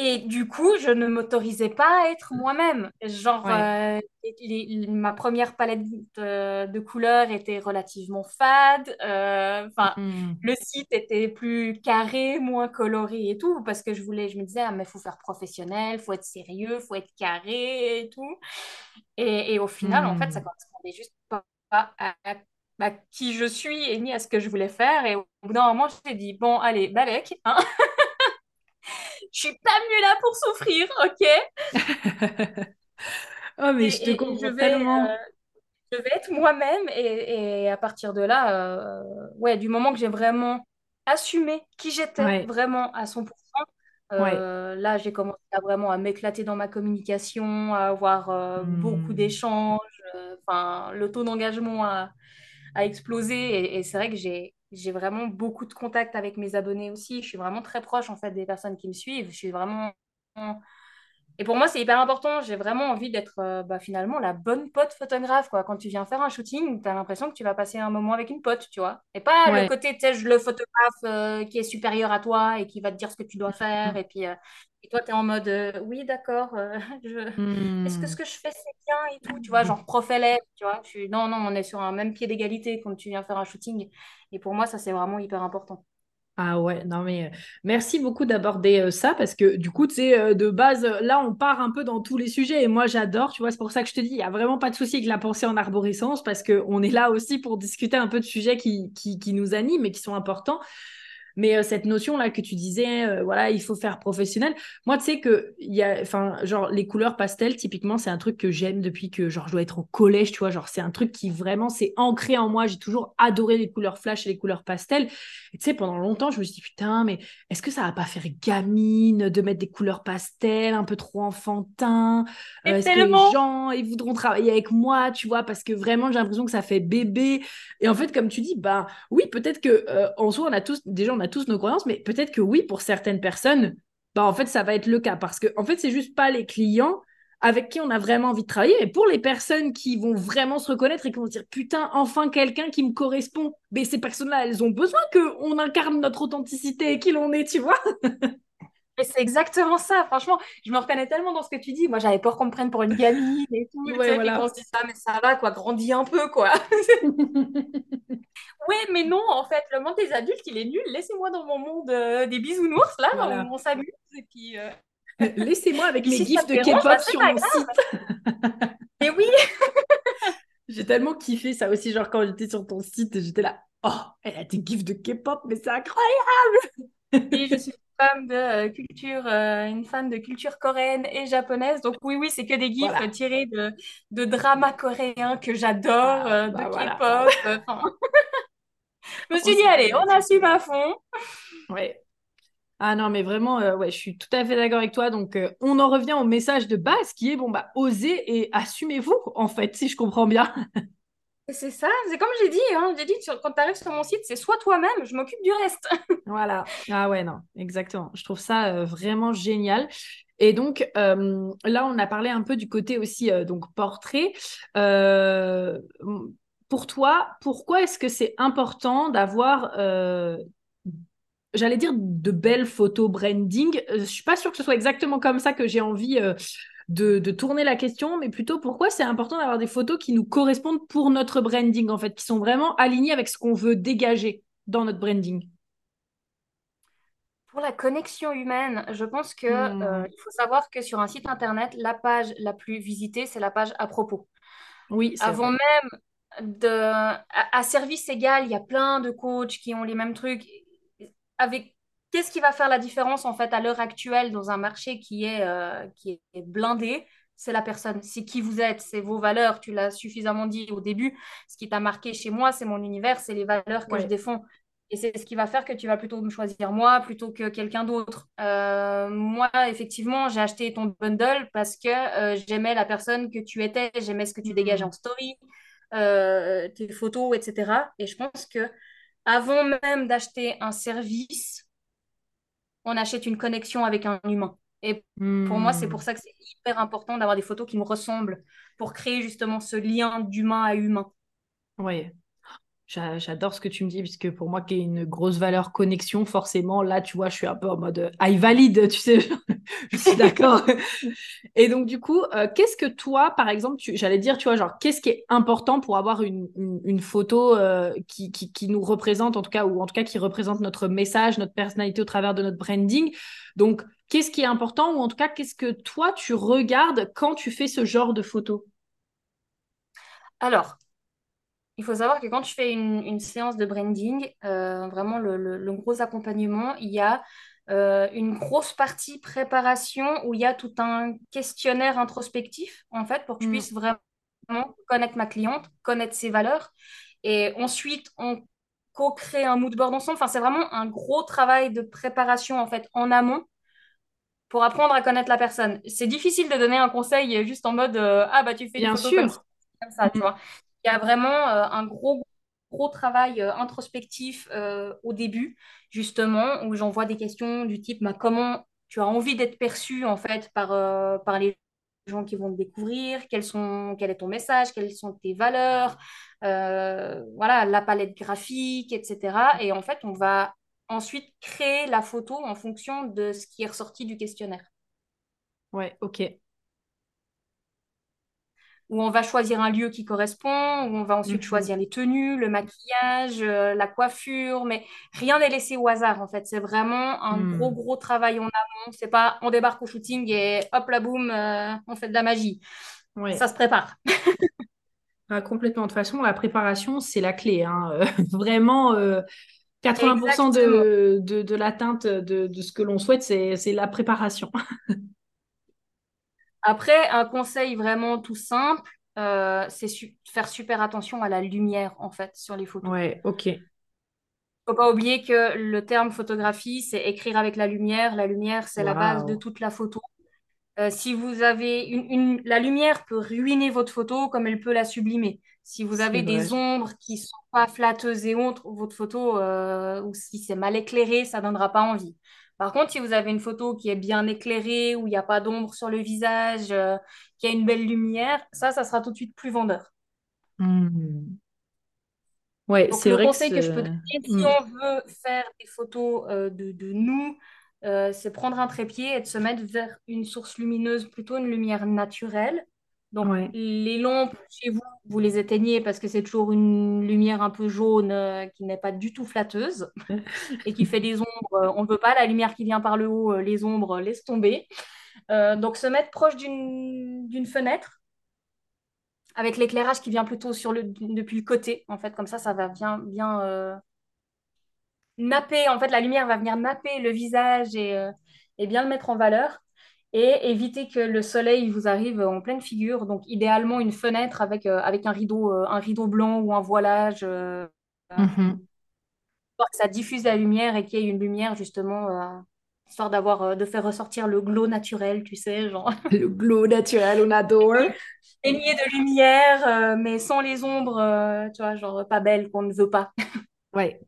Et du coup, je ne m'autorisais pas à être moi-même. Genre, Ouais. euh, les- les- ma première palette de, de couleurs était relativement fade. euh, Enfin, Hmm. le site était plus carré, moins coloré et tout, parce que je voulais, je me disais, ah, mais il faut faire professionnel, faut être sérieux, faut être carré et tout. Et, et au final, en fait, ça Hmm. correspondait juste pas à, qui je suis et ni à ce que je voulais faire. Et au bout d'un moment, j'ai dit, bon, allez, balèque, hein. Je suis pas venue là pour souffrir, ok? Oh, Et, mais je te et je comprends vais, euh, je vais être moi-même. Et, et à partir de là, euh, ouais, du moment que j'ai vraiment assumé qui j'étais Ouais, vraiment à 100%, ouais. euh, là, j'ai commencé à vraiment à m'éclater dans ma communication, à avoir beaucoup Hmm. d'échanges. Enfin, le taux d'engagement a, a explosé. Et, et c'est vrai que j'ai, j'ai vraiment beaucoup de contacts avec mes abonnés aussi. Je suis vraiment très proche en fait des personnes qui me suivent. Je suis vraiment Et pour moi, c'est hyper important. J'ai vraiment envie d'être euh, bah, finalement la bonne pote photographe. Quoi. Quand tu viens faire un shooting, tu as l'impression que tu vas passer un moment avec une pote, tu vois. Et pas le côté, tu sais, le photographe euh, qui est supérieur à toi et qui va te dire ce que tu dois faire. Et puis, euh, et toi, tu es en mode, euh, oui, d'accord, euh, je... est-ce que ce Hmm. que je fais, c'est bien et tout, tu vois, genre prof-élève, tu vois. Je suis... Non, non, on est sur un même pied d'égalité quand tu viens faire un shooting. Et pour moi, ça, c'est vraiment hyper important. Ah ouais, non mais euh, merci beaucoup d'aborder euh, ça parce que du coup, tu sais, euh, de base, là, on part un peu dans tous les sujets et moi, j'adore, tu vois, c'est pour ça que je te dis, il n'y a vraiment pas de souci avec la pensée en arborescence parce qu'on est là aussi pour discuter un peu de sujets qui, qui, qui nous animent et qui sont importants. Mais euh, cette notion-là que tu disais, euh, voilà, il faut faire professionnel. Moi, tu sais que, il y a, enfin, genre, les couleurs pastel, typiquement, c'est un truc que j'aime depuis que, genre, je dois être au collège, tu vois. Genre, c'est un truc qui vraiment, c'est ancré en moi. J'ai toujours adoré les couleurs flash et les couleurs pastel. Tu sais, pendant longtemps, je me suis dit, putain, mais est-ce que ça va pas faire gamine de mettre des couleurs pastel, un peu trop enfantin? Euh, est-ce que les gens, ils voudront travailler avec moi, tu vois? Parce que vraiment, j'ai l'impression que ça fait bébé. Et en fait, comme tu dis, bah, oui, peut-être que en soi, on a tous, déjà, on a tous nos croyances, mais peut-être que oui, pour certaines personnes, bah en fait, ça va être le cas parce que en fait, c'est juste pas les clients avec qui on a vraiment envie de travailler, mais pour les personnes qui vont vraiment se reconnaître et qui vont se dire putain, enfin quelqu'un qui me correspond. Mais ces personnes-là, elles ont besoin qu'on incarne notre authenticité et qui l'on est, tu vois. Et c'est exactement ça, franchement. Je me reconnais tellement dans ce que tu dis. Moi, j'avais peur qu'on me prenne pour une gamine et tout. Ouais, voilà. on se dit ça, mais ça va, quoi, grandis un peu, quoi. oui, mais non, en fait, le monde des adultes, il est nul. Laissez-moi dans mon monde euh, des bisounours, là, on, s'amuse. Et puis. Euh, Laissez-moi avec mes gifs de K-pop bah, sur mon site. Et oui J'ai tellement kiffé ça aussi, genre quand j'étais sur ton site, j'étais là, oh, elle a des gifs de K-pop, mais c'est incroyable Et je suis femme de euh, culture, euh, une fan de culture coréenne et japonaise. Donc oui, oui, c'est que des gifs tirés de, de dramas coréens que j'adore, ah, euh, de bah, K-pop. je me suis dit, allez, on assume à fond. Ouais. Ah non, mais vraiment, ouais, je suis tout à fait d'accord avec toi. Donc, on en revient au message de base qui est, bon, bah, osez et assumez-vous, en fait, si je comprends bien. C'est ça, c'est comme j'ai dit, hein, j'ai dit quand tu arrives sur mon site, c'est soit toi-même, je m'occupe du reste. voilà. Ah ouais, non, exactement. Je trouve ça euh, vraiment génial. Et donc euh, là, on a parlé un peu du côté aussi euh, donc portrait. pour toi, pourquoi est-ce que c'est important d'avoir j'allais dire de belles photos branding? Je suis pas sûre que ce soit exactement comme ça que j'ai envie de, tourner la question, mais plutôt pourquoi c'est important d'avoir des photos qui nous correspondent pour notre branding, en fait, qui sont vraiment alignées avec ce qu'on veut dégager dans notre branding. Pour la connexion humaine, je pense que hmm. euh, il faut savoir que sur un site internet, la page la plus visitée, c'est la page à propos. Oui. Avant même de, à, service égal, il y a plein de coachs qui ont les mêmes trucs. Avec Qu'est-ce qui va faire la différence en fait à l'heure actuelle dans un marché qui est, euh, qui est blindé? C'est la personne, c'est qui vous êtes, c'est vos valeurs. Tu l'as suffisamment dit au début. Ce qui t'a marqué chez moi, c'est mon univers, c'est les valeurs que je défends. Et c'est ce qui va faire que tu vas plutôt me choisir moi plutôt que quelqu'un d'autre. Euh, moi, effectivement, j'ai acheté ton bundle parce que euh, j'aimais la personne que tu étais, j'aimais ce que tu dégages en story, tes photos, etc. Et je pense que avant même d'acheter un service, on achète une connexion avec un humain. Et pour moi, c'est pour hmm. ça que c'est hyper important d'avoir des photos qui me ressemblent pour créer justement ce lien d'humain à humain. Oui, J'adore ce que tu me dis, puisque pour moi, qui est une grosse valeur connexion, forcément, là, tu vois, je suis un peu en mode I valide, tu sais, je suis d'accord. et donc, du coup, euh, qu'est-ce que toi, par exemple, j'allais dire, tu vois, genre, qu'est-ce qui est important pour avoir une, une, photo euh, qui, qui, qui, nous représente, en tout cas, ou en tout cas, qui représente notre message, notre personnalité au travers de notre branding? Donc, qu'est-ce qui est important, ou en tout cas, qu'est-ce que toi, tu regardes quand tu fais ce genre de photo? Alors, il faut savoir que quand je fais une, séance de branding, euh, vraiment le, gros accompagnement, il y a euh, une grosse partie préparation où il y a tout un questionnaire introspectif, en fait, pour que je mm. puisse vraiment connaître ma cliente, connaître ses valeurs. Et ensuite, on co-crée un mood board ensemble. Enfin, c'est vraiment un gros travail de préparation, en fait, en amont pour apprendre à connaître la personne. C'est difficile de donner un conseil juste en mode euh, ah bah tu fais Bien sûr. comme ça, tu mm. vois. Il y a vraiment euh, un gros, gros travail euh, introspectif euh, au début, justement, où j'envoie des questions du type bah, comment tu as envie d'être perçu en fait par, par les gens qui vont te découvrir, quels sont, quel est ton message, quelles sont tes valeurs, voilà, la palette graphique, etc. Et en fait, on va ensuite créer la photo en fonction de ce qui est ressorti du questionnaire. Ouais, ok où on va choisir un lieu qui correspond, où on va ensuite mhm. choisir les tenues, le maquillage, euh, la coiffure, mais rien n'est laissé au hasard en fait. C'est vraiment un hmm. gros gros travail en amont. C'est pas on débarque au shooting et hop la boum, euh, on fait de la magie. Ça se prépare. Ah, complètement. De toute façon, la préparation, c'est la clé. Hein. vraiment, 80% euh, de, de, l'atteinte de, de, ce que l'on souhaite, c'est la préparation. Après, un conseil vraiment tout simple, euh, c'est faire super attention à la lumière, en fait, sur les photos. Ouais, ok. Faut pas oublier que le terme photographie, c'est écrire avec la lumière. La lumière, c'est la base de toute la photo. Euh, si vous avez une, la lumière peut ruiner votre photo comme elle peut la sublimer. Si vous avez des ombres qui sont pas flatteuses et autres, votre photo, euh, ou si c'est mal éclairé, ça donnera pas envie. Par contre, si vous avez une photo qui est bien éclairée, où il n'y a pas d'ombre sur le visage, euh, qui a une belle lumière, ça, ça sera tout de suite plus vendeur. Hmm. Ouais, c'est le vrai que conseil que je peux donner, si Hmm. on veut faire des photos euh, de, de nous, euh, c'est prendre un trépied et de se mettre vers une source lumineuse, plutôt une lumière naturelle. Donc, Ouais. les lampes chez vous, vous les éteignez parce que c'est toujours une lumière un peu jaune euh, qui n'est pas du tout flatteuse et qui fait des ombres. Euh, On ne veut pas la lumière qui vient par le haut, euh, les ombres, laisse tomber. Euh, donc, se mettre proche d'une d'une fenêtre avec l'éclairage qui vient plutôt sur le, depuis le côté. En fait, comme ça, ça va bien, bien euh, napper. En fait, la lumière va venir napper le visage et, et bien le mettre en valeur. Et éviter que le soleil vous arrive en pleine figure. Donc, idéalement, une fenêtre avec, euh, avec un rideau, euh, un rideau blanc ou un voilage. euh, Mhm. histoire que ça diffuse la lumière et qu'il y ait une lumière justement, euh, histoire d'avoir, de faire ressortir le glow naturel, tu sais, genre Le glow naturel, on adore. baigné de lumière, mais sans les ombres, tu vois, genre pas belles qu'on ne veut pas. Ouais.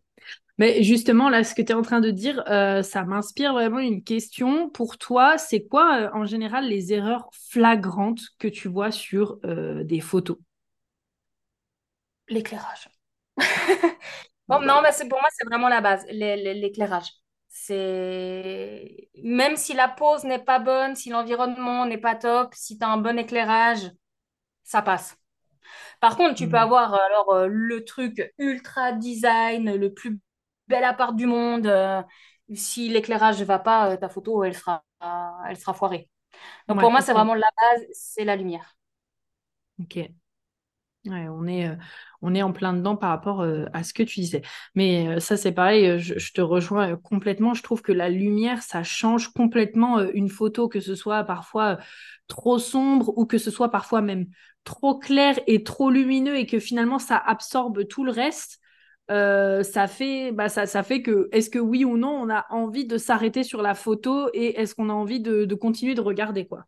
Mais justement, là, ce que tu es en train de dire, euh, ça m'inspire vraiment une question. Pour toi, c'est quoi, euh, en général, les erreurs flagrantes que tu vois sur euh, des photos? L'éclairage. Bon, non, mais c'est pour moi, c'est vraiment la base, l'é- l'é- l'éclairage. C'est même si la pose n'est pas bonne, si l'environnement n'est pas top, si tu as un bon éclairage, ça passe. Par contre, tu peux Hmm. avoir alors le truc ultra design, le plus bel appart du monde. euh, si l'éclairage ne va pas, euh, ta photo, elle sera, elle sera foirée. Donc pour moi, c'est vraiment la base, c'est la lumière. Ok. Ouais, on est, euh, on est en plein dedans par rapport euh, à ce que tu disais. Mais euh, ça, c'est pareil, je, je te rejoins complètement. Je trouve que la lumière, ça change complètement une photo, que ce soit parfois trop sombre ou que ce soit parfois même trop clair et trop lumineux et que finalement, ça absorbe tout le reste. Euh, ça fait, bah, ça, ça fait que, est-ce que oui ou non, on a envie de s'arrêter sur la photo et est-ce qu'on a envie de, de continuer de regarder, quoi?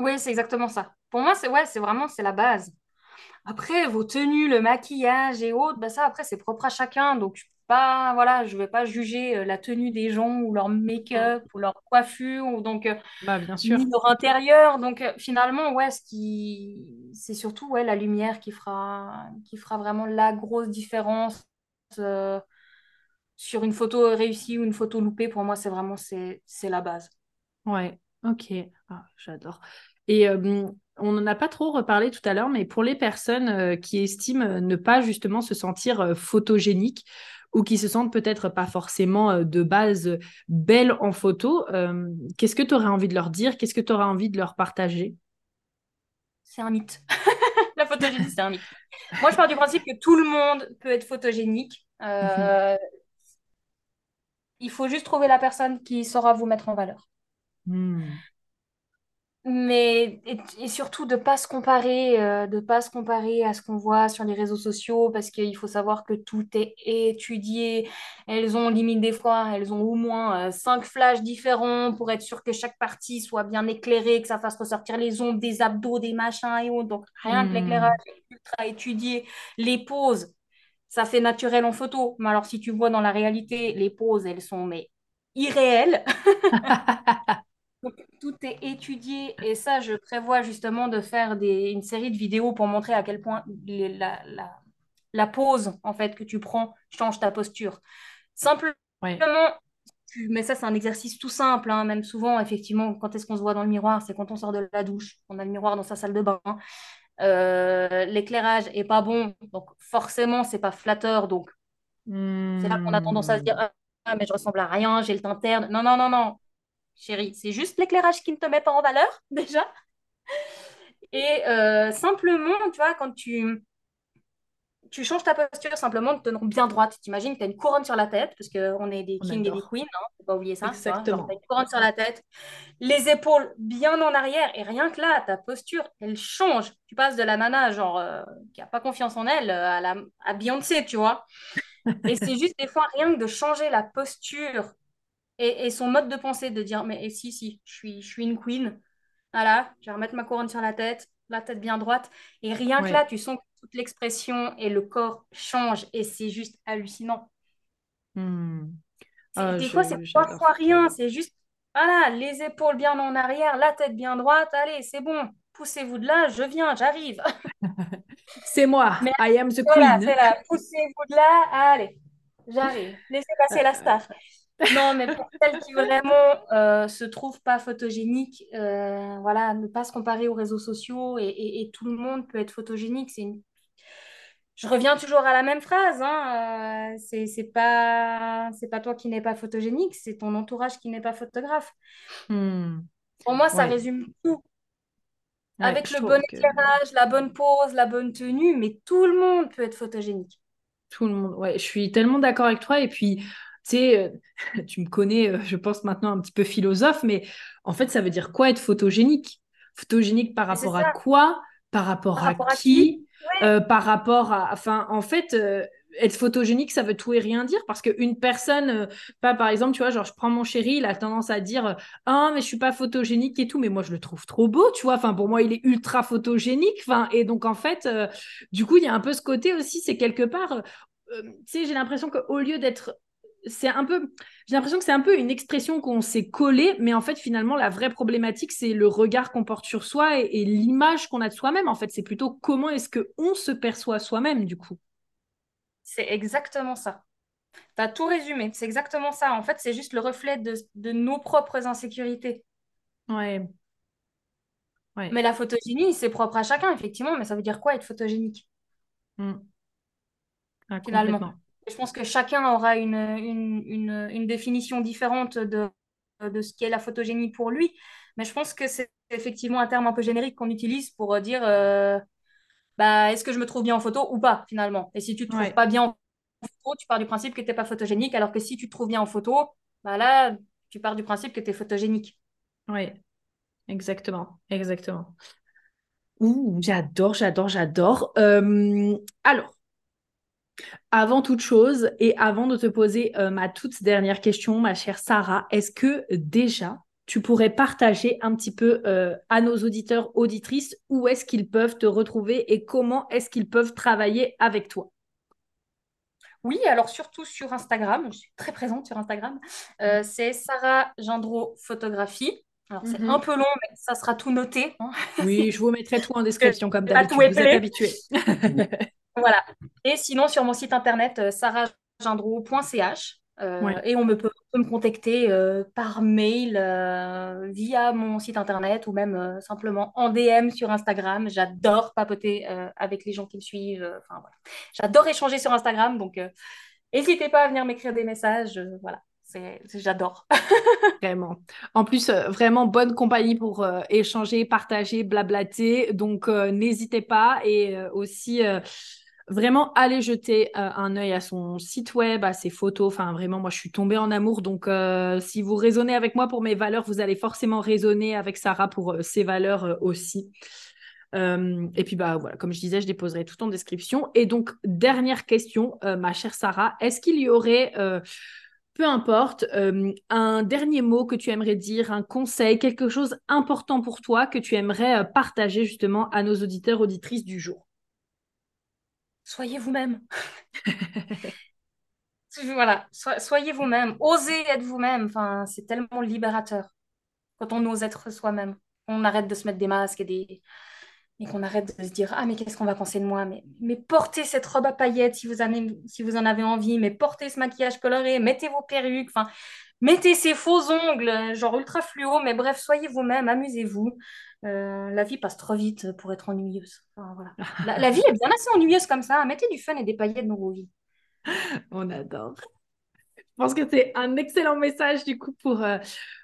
Oui, c'est exactement ça. Pour moi, c'est ouais, c'est vraiment c'est la base. Après, vos tenues, le maquillage et autres, bah ça, après, c'est propre à chacun. Donc, pas, voilà, je vais pas juger euh, la tenue des gens ou leur make-up ou leur coiffure ou donc euh, Bah, bien sûr. ni leur intérieur. Donc, euh, finalement, ouais, ce qui, c'est surtout ouais, la lumière qui fera, qui fera vraiment la grosse différence euh, sur une photo réussie ou une photo loupée. Pour moi, c'est vraiment c'est, la base. Ouais, ok. Ah, j'adore. Et euh, on n'en a pas trop reparlé tout à l'heure, mais pour les personnes euh, qui estiment ne pas justement se sentir euh, photogéniques ou qui se sentent peut-être pas forcément euh, de base belles en photo, euh, qu'est-ce que tu aurais envie de leur dire? Qu'est-ce que tu aurais envie de leur partager? C'est un mythe. La photogénie, c'est un mythe. Moi, je pars du principe que tout le monde peut être photogénique. Euh, il faut juste trouver la personne qui saura vous mettre en valeur. Hmm. Mais et, et surtout de pas se comparer, euh, de pas se comparer à ce qu'on voit sur les réseaux sociaux, parce qu'il faut savoir que tout est étudié. Elles ont limite des fois, elles ont au moins euh, cinq flashs différents pour être sûr que chaque partie soit bien éclairée, que ça fasse ressortir les ombres des abdos, des machins et autres. Donc rien que l'éclairage Hmm. est ultra étudié. Les poses, ça fait naturel en photo. Mais alors si tu vois dans la réalité, les poses, elles sont mais irréelles. Donc, tout est étudié et ça, je prévois justement de faire des, une série de vidéos pour montrer à quel point les- la, la, la pose en fait que tu prends change ta posture. Simplement, tu- mais ça c'est un exercice tout simple, hein, même souvent effectivement quand est-ce qu'on se voit dans le miroir, c'est quand on sort de la douche, on a le miroir dans sa salle de bain, Euh, l'éclairage est pas bon, donc forcément c'est pas flatteur, donc c'est là qu'on a tendance à se dire Hmm. ah ah, mais je ressemble à rien, j'ai le teint terne. Non non non non, chérie, c'est juste l'éclairage qui ne te met pas en valeur déjà. Et euh, simplement, tu vois, quand tu, tu changes ta posture, simplement de tenir bien droite. T'imagines que tu as une couronne sur la tête, parce qu'on est des On kings et des queens, hein, faut pas oublier ça. Genre, tu as Exactement. une couronne sur la tête, les épaules bien en arrière, et rien que là, ta posture, elle change. Tu passes de la nana, genre, euh, qui a pas confiance en elle, euh, à, la, à Beyoncé, tu vois. Et c'est juste des fois rien que de changer la posture et, et son mode de pensée, de dire, mais si, si, je suis, je suis une queen. Voilà, je vais remettre ma couronne sur la tête, la tête bien droite. Et rien que là, tu sens que toute l'expression et le corps changent et c'est juste hallucinant. Hmm. Ah, des fois, c'est trois fois rien. C'est juste, voilà, les épaules bien en arrière, la tête bien droite. Allez, c'est bon. Poussez-vous de là, je viens, j'arrive. c'est moi. I am the queen. c'est là. Poussez-vous de là. Allez, j'arrive. Laissez passer la staff. Non, mais pour celles qui vraiment euh, se trouvent pas photogéniques, euh, voilà, ne pas se comparer aux réseaux sociaux et, tout le monde peut être photogénique. C'est une... Je reviens toujours à la même phrase. Hein, euh, c'est pas c'est pas toi qui n'es pas photogénique, c'est ton entourage qui n'est pas photographe. Hmm. Pour moi, ça résume tout. Avec le bon éclairage, la bonne pose, la bonne tenue, mais tout le monde peut être photogénique. Tout le monde, ouais, je suis tellement d'accord avec toi. Et puis, tu sais, euh, tu me connais, euh, je pense maintenant un petit peu philosophe, mais en fait, ça veut dire quoi être photogénique? Photogénique par rapport à quoi? Par rapport, à, qui, euh, Par rapport à... Enfin, en fait, être photogénique, ça veut tout et rien dire parce qu'une personne, pas par exemple, tu vois, genre je prends mon chéri, il a tendance à dire Ah, mais je suis pas photogénique et tout, mais moi je le trouve trop beau, tu vois. Enfin, pour moi, il est ultra photogénique. Enfin, et donc en fait, du coup, il y a un peu ce côté aussi, c'est quelque part, tu sais, j'ai l'impression qu'au lieu d'être c'est un peu, j'ai l'impression que c'est un peu une expression qu'on s'est collée, mais en fait, finalement, la vraie problématique, c'est le regard qu'on porte sur soi et, l'image qu'on a de soi-même. En fait, c'est plutôt comment est-ce que on se perçoit soi-même, du coup. C'est exactement ça. Tu as tout résumé. C'est exactement ça. En fait, c'est juste le reflet de, nos propres insécurités. Ouais. ouais. Mais la photogénie, c'est propre à chacun, effectivement. Mais ça veut dire quoi être photogénique? Mmh. Finalement je pense que chacun aura une, une, une, définition différente de, de ce qu'est la photogénie pour lui. Mais je pense que c'est effectivement un terme un peu générique qu'on utilise pour dire euh, bah, est-ce que je me trouve bien en photo ou pas, finalement? Et si tu ne te trouves pas bien en photo, tu pars du principe que tu n'es pas photogénique, alors que si tu te trouves bien en photo, bah là, tu pars du principe que tu es photogénique. Oui, exactement, exactement. Ouh, j'adore, j'adore, j'adore. Euh, alors, avant toute chose et avant de te poser euh, ma toute dernière question, ma chère Sarah, est-ce que déjà tu pourrais partager un petit peu euh, à nos auditeurs, auditrices, où est-ce qu'ils peuvent te retrouver et comment est-ce qu'ils peuvent travailler avec toi? Oui, alors surtout sur Instagram, je suis très présente sur Instagram. Euh, mmh. c'est Sarah Gendreau Photographie. Alors, c'est mmh un peu long, mais ça sera tout noté. Hein. Oui, je vous mettrai tout en description comme d'habitude. Vous êtes habitués. Voilà. Et sinon, sur mon site internet, euh, sarahgendro.ch. Euh, et on me peut, me contacter euh, par mail, via mon site internet ou même simplement en DM sur Instagram. J'adore papoter avec les gens qui me suivent. Enfin, voilà. J'adore échanger sur Instagram. Donc, n'hésitez pas à venir m'écrire des messages. voilà. J'adore. vraiment. En plus, vraiment bonne compagnie pour échanger, partager, blablater. Donc, n'hésitez pas. Et aussi, vraiment allez jeter euh, un œil à son site web, à ses photos. Enfin, vraiment, moi, je suis tombée en amour. Donc, euh, si vous raisonnez avec moi pour mes valeurs, vous allez forcément raisonner avec Sarah pour euh, ses valeurs aussi. et puis, bah voilà, comme je disais, je déposerai tout en description. Et donc, dernière question, ma chère Sarah, est-ce qu'il y aurait peu importe, un dernier mot que tu aimerais dire, un conseil, quelque chose important pour toi que tu aimerais partager justement à nos auditeurs, auditrices du jour? Soyez vous-même. voilà, soyez vous-même, osez être vous-même. Enfin, c'est tellement libérateur quand on ose être soi-même. On arrête de se mettre des masques et des et qu'on arrête de se dire ah mais qu'est-ce qu'on va penser de moi? Mais, mais portez cette robe à paillettes si vous, en avez, si vous en avez envie mais portez ce maquillage coloré mettez vos perruques enfin mettez ces faux ongles genre ultra fluo mais bref soyez vous-même amusez-vous euh, la vie passe trop vite pour être ennuyeuse. la, vie est bien assez ennuyeuse comme ça. Mettez du fun et des paillettes dans vos vies. On adore. Je pense que c'est un excellent message du coup pour, euh,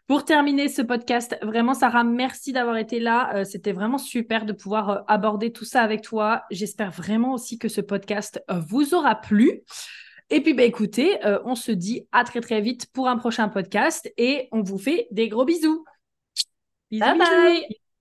pour terminer ce podcast. Vraiment, Sarah, merci d'avoir été là. Euh, c'était vraiment super de pouvoir aborder tout ça avec toi. J'espère vraiment aussi que ce podcast vous aura plu. Et puis, bah, écoutez, on se dit à très très vite pour un prochain podcast et on vous fait des gros bisous. Bisous. Bye bye.